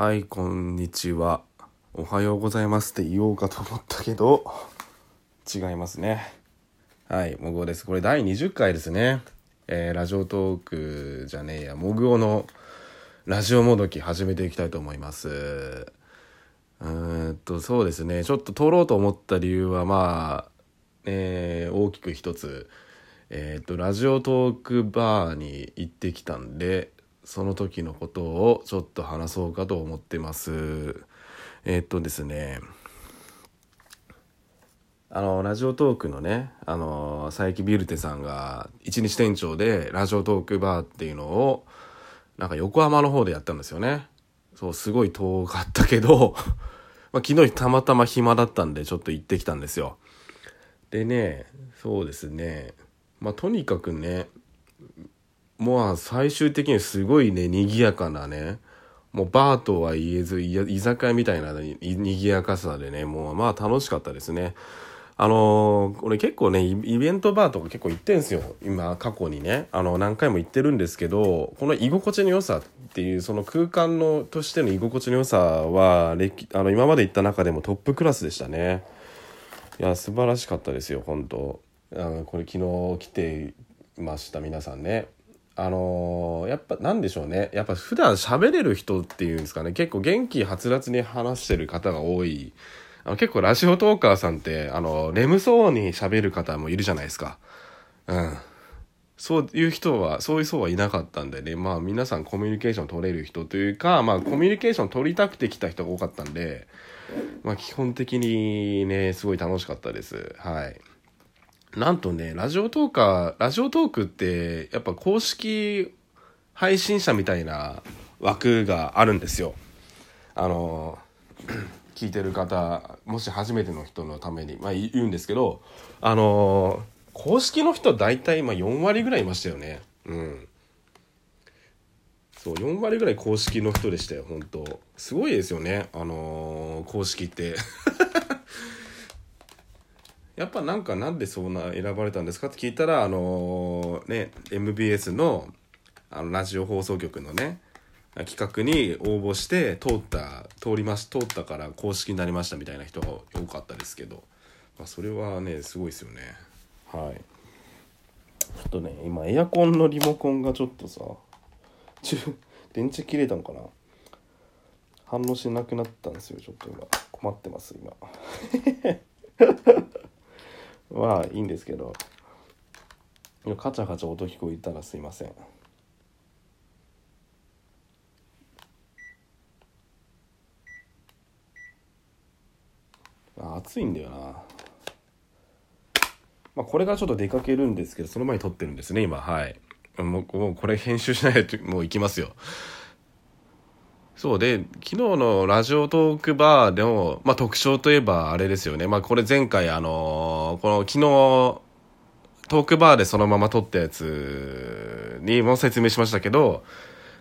はい、こんにちは。おはようございますって言おうかと思ったけど、違いますね。はい、もぐおです。これ第20回ですね。えーラジオトークじゃねえや、もぐおのラジオもどき始めていきたいと思います。うーんと、そうですね。ちょっと撮ろうと思った理由は、まあ、えー大きく一つ、えっ、と、ラジオトークバーに行ってきたんで、その時のことをちょっと話そうかと思ってます。えっ、とですね、あの、ラジオトークのね、あの、佐伯ビルテさんが一日店長でラジオトークバーっていうのを、なんか横浜の方でやったんですよね。そう、すごい遠かったけど、まあ、昨日たまたま暇だったんでちょっと行ってきたんですよ。でね、そうですね、まあ、とにかくね、もう最終的にすごいね、賑やかなね、もうバーとは言えず、居酒屋みたいなに賑やかさでね、もうまあ楽しかったですね。あのー俺結構ね、イベントバーとか結構行ってんすよ。今、過去にね。あの、何回も行ってるんですけど、この居心地の良さっていう、その空間の、としての居心地の良さは、あの、今まで行った中でもトップクラスでしたね。いや、素晴らしかったですよ、本当あの、これ昨日来てました、皆さんね。あのーやっぱなんでしょうね。やっぱ普段喋れる人っていうんですかね。結構元気はつらつに話してる方が多い。あの結構ラジオトーカーさんってあの眠そうに喋る方もいるじゃないですか。うん。そういう人はそういう層はいなかったんでね。まあ皆さんコミュニケーション取れる人というかまあコミュニケーション取りたくて来た人が多かったんでまあ基本的にねすごい楽しかったです。はい。なんとね、ラジオトーカー、ラジオトークって、やっぱ公式配信者みたいな枠があるんですよ。あの、聞いてる方、もし初めての人のために、まあ言うんですけど、あの、公式の人大体まあ4割ぐらいいましたよね。うん。そう、4割ぐらい公式の人でしたよ、本当すごいですよね、あの公式って。やっぱなんかなんでそんな選ばれたんですかって聞いたらあのね MBS のあのラジオ放送局のね企画に応募して通った通りまし通ったから公式になりましたみたいな人が多かったですけど、まあ、それはねすごいですよね。はい。ちょっとね今エアコンのリモコンがちょっとさ電池切れたのかな？反応しなくなったんですよちょっと今。困ってます今。まあいいんですけどカチャカチャ音聞こえたらすいません。あ暑いんだよな。まあこれがちょっと出かけるんですけどその前に撮ってるんですね今。はい。もうもうこれ編集しないともう行きますよ。そうで昨日のラジオトークバーでも、まあ、特徴といえばあれですよね、まあ、これ前回あのこの昨日トークバーでそのまま撮ったやつにも説明しましたけど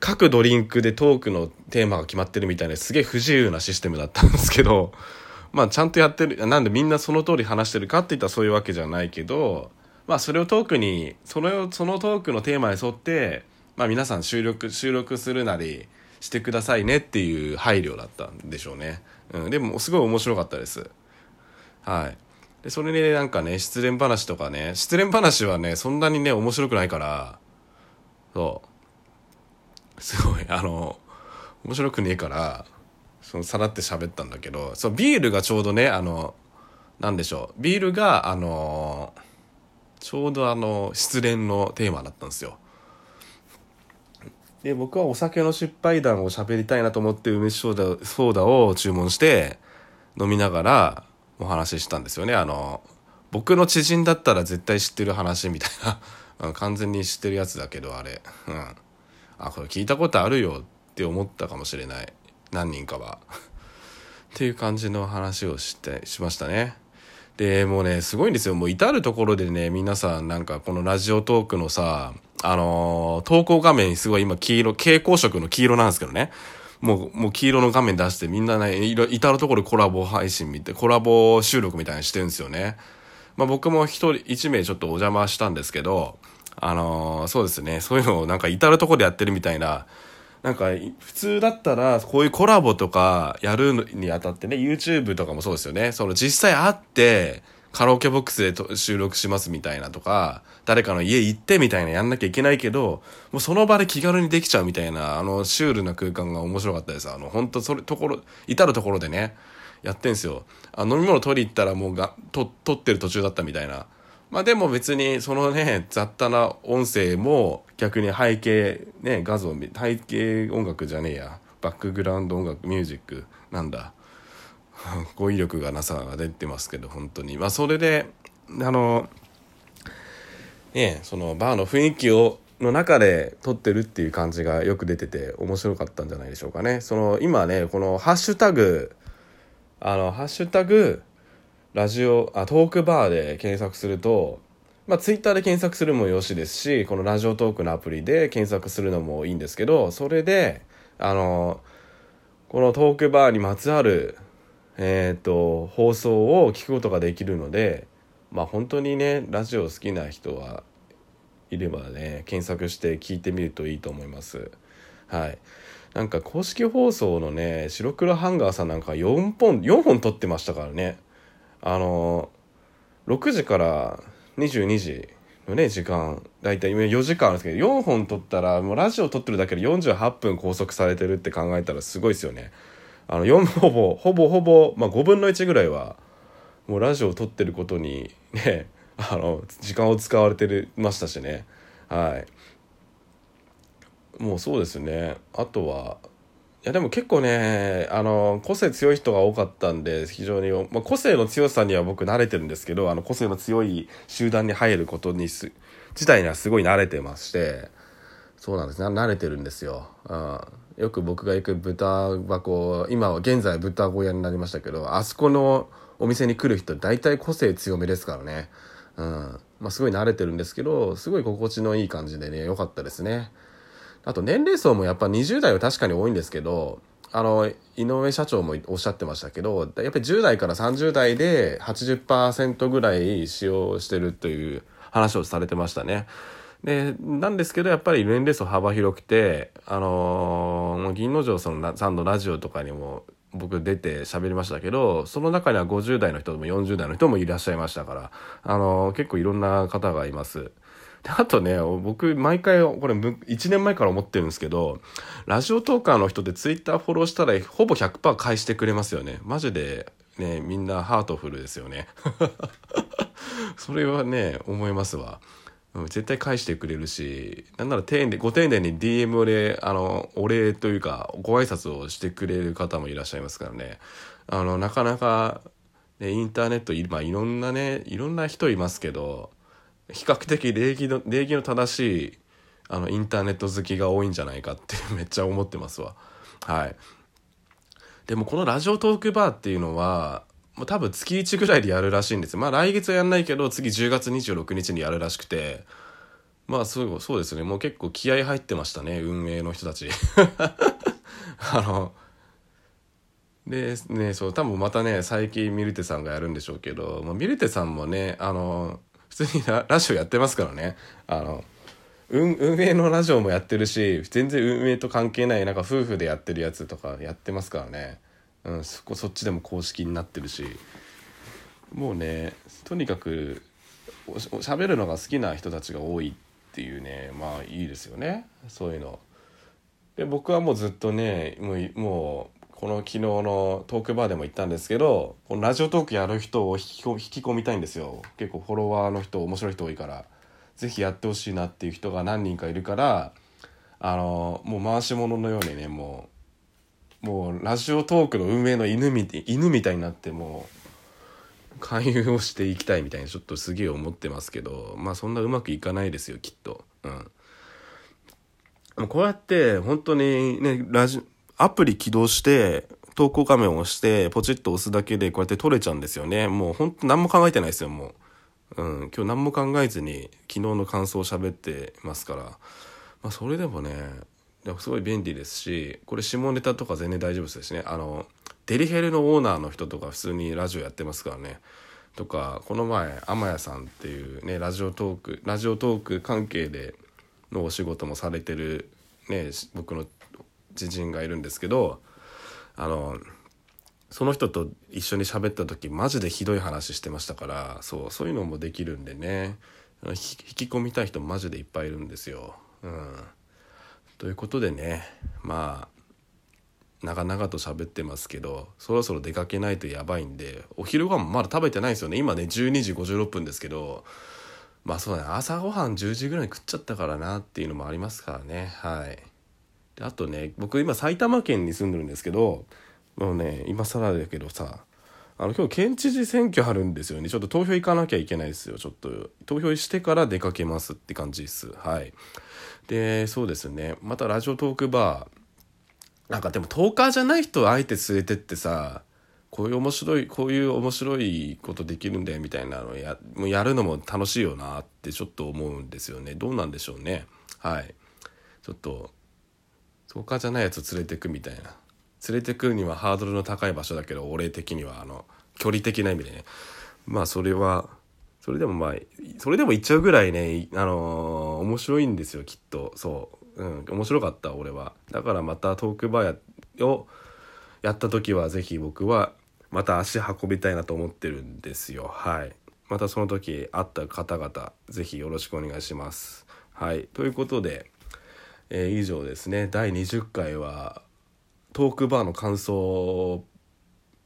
各ドリンクでトークのテーマが決まってるみたいなすげえ不自由なシステムだったんですけどまあちゃんとやってるなんでみんなその通り話してるかって言ったらそういうわけじゃないけどまあそれをトークにそれをそのトークのテーマに沿ってまあ皆さん収録収録するなりしてくださいねっていう配慮だったんでしょうね、うん、でもすごい面白かったです。はい。でそれでなんかね失恋話とかね失恋話はねそんなにね面白くないからそう。すごいあの面白くねえからそのさらって喋ったんだけどそうビールがちょうどねあのなんでしょう。ビールがあのちょうどあの失恋のテーマだったんですよ。で僕はお酒の失敗談を喋りたいなと思って梅酒ソーダソーダを注文して飲みながらお話ししたんですよね。あの僕の知人だったら絶対知ってる話みたいな。完全に知ってるやつだけどあれ。うん。あこれ聞いたことあるよって思ったかもしれない。何人かは。っていう感じの話をしてしましたね。でもうねすごいんですよ。もう至る所でね皆さんなんかこのラジオトークのさあのー投稿画面すごい今黄色蛍光色の黄色なんですけどね。もうもう黄色の画面出してみんなねいろ至る所コラボ配信見てコラボ収録みたいにしてるんですよね。まあ僕も一人一名ちょっとお邪魔したんですけどあのーそうですね。そういうのをなんか至る所でやってるみたいな。なんか普通だったらこういうコラボとかやるにあたってね YouTube とかもそうですよね。その実際会ってカラオケボックスで収録しますみたいなとか誰かの家行ってみたいなやんなきゃいけないけどもうその場で気軽にできちゃうみたいなあのシュールな空間が面白かったです。あの本当それところ至る所でねやってんすよ。あ飲み物取り行ったらもうがと取ってる途中だったみたいな。まあでも別にそのね雑多な音声も逆に背景ね画像背景音楽じゃねえや。バックグラウンド音楽ミュージックなんだ。語彙力がなさが出てますけど本当に。まあそれであのねそのバーの雰囲気をの中で撮ってるっていう感じがよく出てて面白かったんじゃないでしょうかね。その今ねこのハッシュタグあのハッシュタグラジオあトークバーで検索するとまあツイッターで検索するもよしですしこのラジオトークのアプリで検索するのもいいんですけどそれであのこのトークバーにまつわるえっ、ー、と放送を聞くことができるのでまあ本当にねラジオ好きな人はいればね検索して聞いてみるといいと思います。はい。なんか公式放送のね白黒ハンガーさんなんか4本4本撮ってましたからね。あの6時から22時のね時間大体4時間あるんですけど4本撮ったらもうラジオ撮ってるだけで48分拘束されてるって考えたらすごいですよね。あの4ほぼ ほぼほぼ、まあ、5分の1ぐらいはもうラジオを撮ってることにね あの時間を使われてましたしね。はい。もうそうですね。あとはいやでも結構ねあの個性強い人が多かったんで非常に、まあ、個性の強さには僕慣れてるんですけどあの個性の強い集団に入ることにす自体にはすごい慣れてましてそうなんです。ね慣れてるんですよ、うん、よく僕が行く豚箱今は現在豚小屋になりましたけどあそこのお店に来る人大体個性強めですからね。うん。まあ、すごい慣れてるんですけどすごい心地のいい感じでね良かったですね。あと年齢層もやっぱ20代は確かに多いんですけどあの井上社長もおっしゃってましたけどやっぱり10代から30代で80%ぐらい使用してるという話をされてましたね。でなんですけどやっぱり年齢層幅広くてあのー、銀之丞さんのラジオとかにも僕出て喋りましたけどその中には50代の人も40代の人もいらっしゃいましたからあの結構いろんな方がいます。あとね僕毎回これ1年前から思ってるんですけどラジオトーカーの人でツイッターフォローしたらほぼ100%返してくれますよねマジでねみんなハートフルですよね それはね思いますわ。うん、絶対返してくれるしなんなら丁寧ご丁寧に DM であのお礼というかご挨拶をしてくれる方もいらっしゃいますからね。あのなかなか、ね、インターネット今いろんなねいろんな人いますけど比較的礼儀の礼儀の正しいあのインターネット好きが多いんじゃないかって めっちゃ思ってますわ。はい。でもこのラジオトークバーっていうのはもう多分月1ぐらいでやるらしいんですまあ来月はやんないけど次10月26日にやるらしくて。まあそうそうですね。もう結構気合入ってましたね運営の人たち。あのでねそう多分またね最近ミルテさんがやるんでしょうけど、まあ、ミルテさんもねあの普通にラジオやってますからね。あの運運営のラジオもやってるし全然運営と関係ないなんか夫婦でやってるやつとかやってますからね。うん、そこそっちでも公式になってるしもうねとにかく喋るのが好きな人たちが多いっていうねまあいいですよね。そういうの。で僕はもうずっとねもうもうこの昨日のトークバーでも言ったんですけどこのラジオトークやる人を引き引き込みたいんですよ。結構フォロワーの人面白い人多いから。是非やってほしいなっていう人が何人かいるからあのもう回し物のようにねもうもうラジオトークの運営の犬み犬みたいになってもう勧誘をしていきたいみたいにちょっとすげえ思ってますけどまあそんなうまくいかないですよきっと。うん、こうやって本当にねラジアプリ起動して投稿画面を押してポチッと押すだけでこうやって撮れちゃうんですよね。もうほん何も考えてないですよもう、うん、今日何も考えずに昨日の感想を喋ってますから。まあそれでもねすごい便利ですしこれ下ネタとか全然大丈夫ですしね。あのデリヘルのオーナーの人とか普通にラジオやってますからね。とかこの前天谷さんっていうねラジオトークラジオトーク関係でのお仕事もされてるね僕の知人がいるんですけどあのその人と一緒に喋った時マジでひどい話してましたからそうそういうのもできるんでね。引き込みたい人マジでいっぱいいるんですよ。うん、ということでねまあ長々と喋ってますけどそろそろ出かけないとやばいんでお昼ご飯もまだ食べてないんですよね。今ね12時56分ですけどまあそうだね。朝ごはん10時ぐらいに食っちゃったからなっていうのもありますからね。はい。であとね僕今埼玉県に住んでるんですけどもうね今更だけどさあの今日県知事選挙あるんですよね。ちょっと投票行かなきゃいけないですよ。ちょっと投票してから出かけますって感じです。はい。でそうですね。またラジオトークバー。なんかでもトーカーじゃない人をあえて連れてってさこういう面白いこういう面白いことできるんだよみたいなのやもうやるのも楽しいよなってちょっと思うんですよね。どうなんでしょうね。はい。ちょっとトーカーじゃないやつ連れてくみたいな。連れてくるにはハードルの高い場所だけど俺的にはあの距離的な意味でね。まあそれはそれでもまあそれでも言っちゃうぐらいねあのー、面白いんですよきっと。そう。うん面白かった俺は。だからまたトークバーをやった時は是非僕はまた足運びたいなと思ってるんですよ。はい。またその時会った方々是非よろしくお願いします。はい。ということで、えー、以上ですね。第20回はトークバーの感想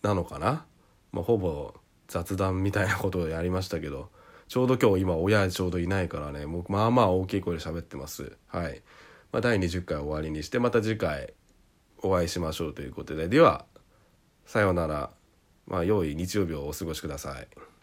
なのかな、まあ、ほぼ雑談みたいなことをやりましたけど。ちょうど今日今親ちょうどいないからね。もうまあまあ大きい声で喋ってます。はい、まあ、第20回終わりにしてまた次回お会いしましょうということで。ではさようなら。まあ良い日曜日をお過ごしください。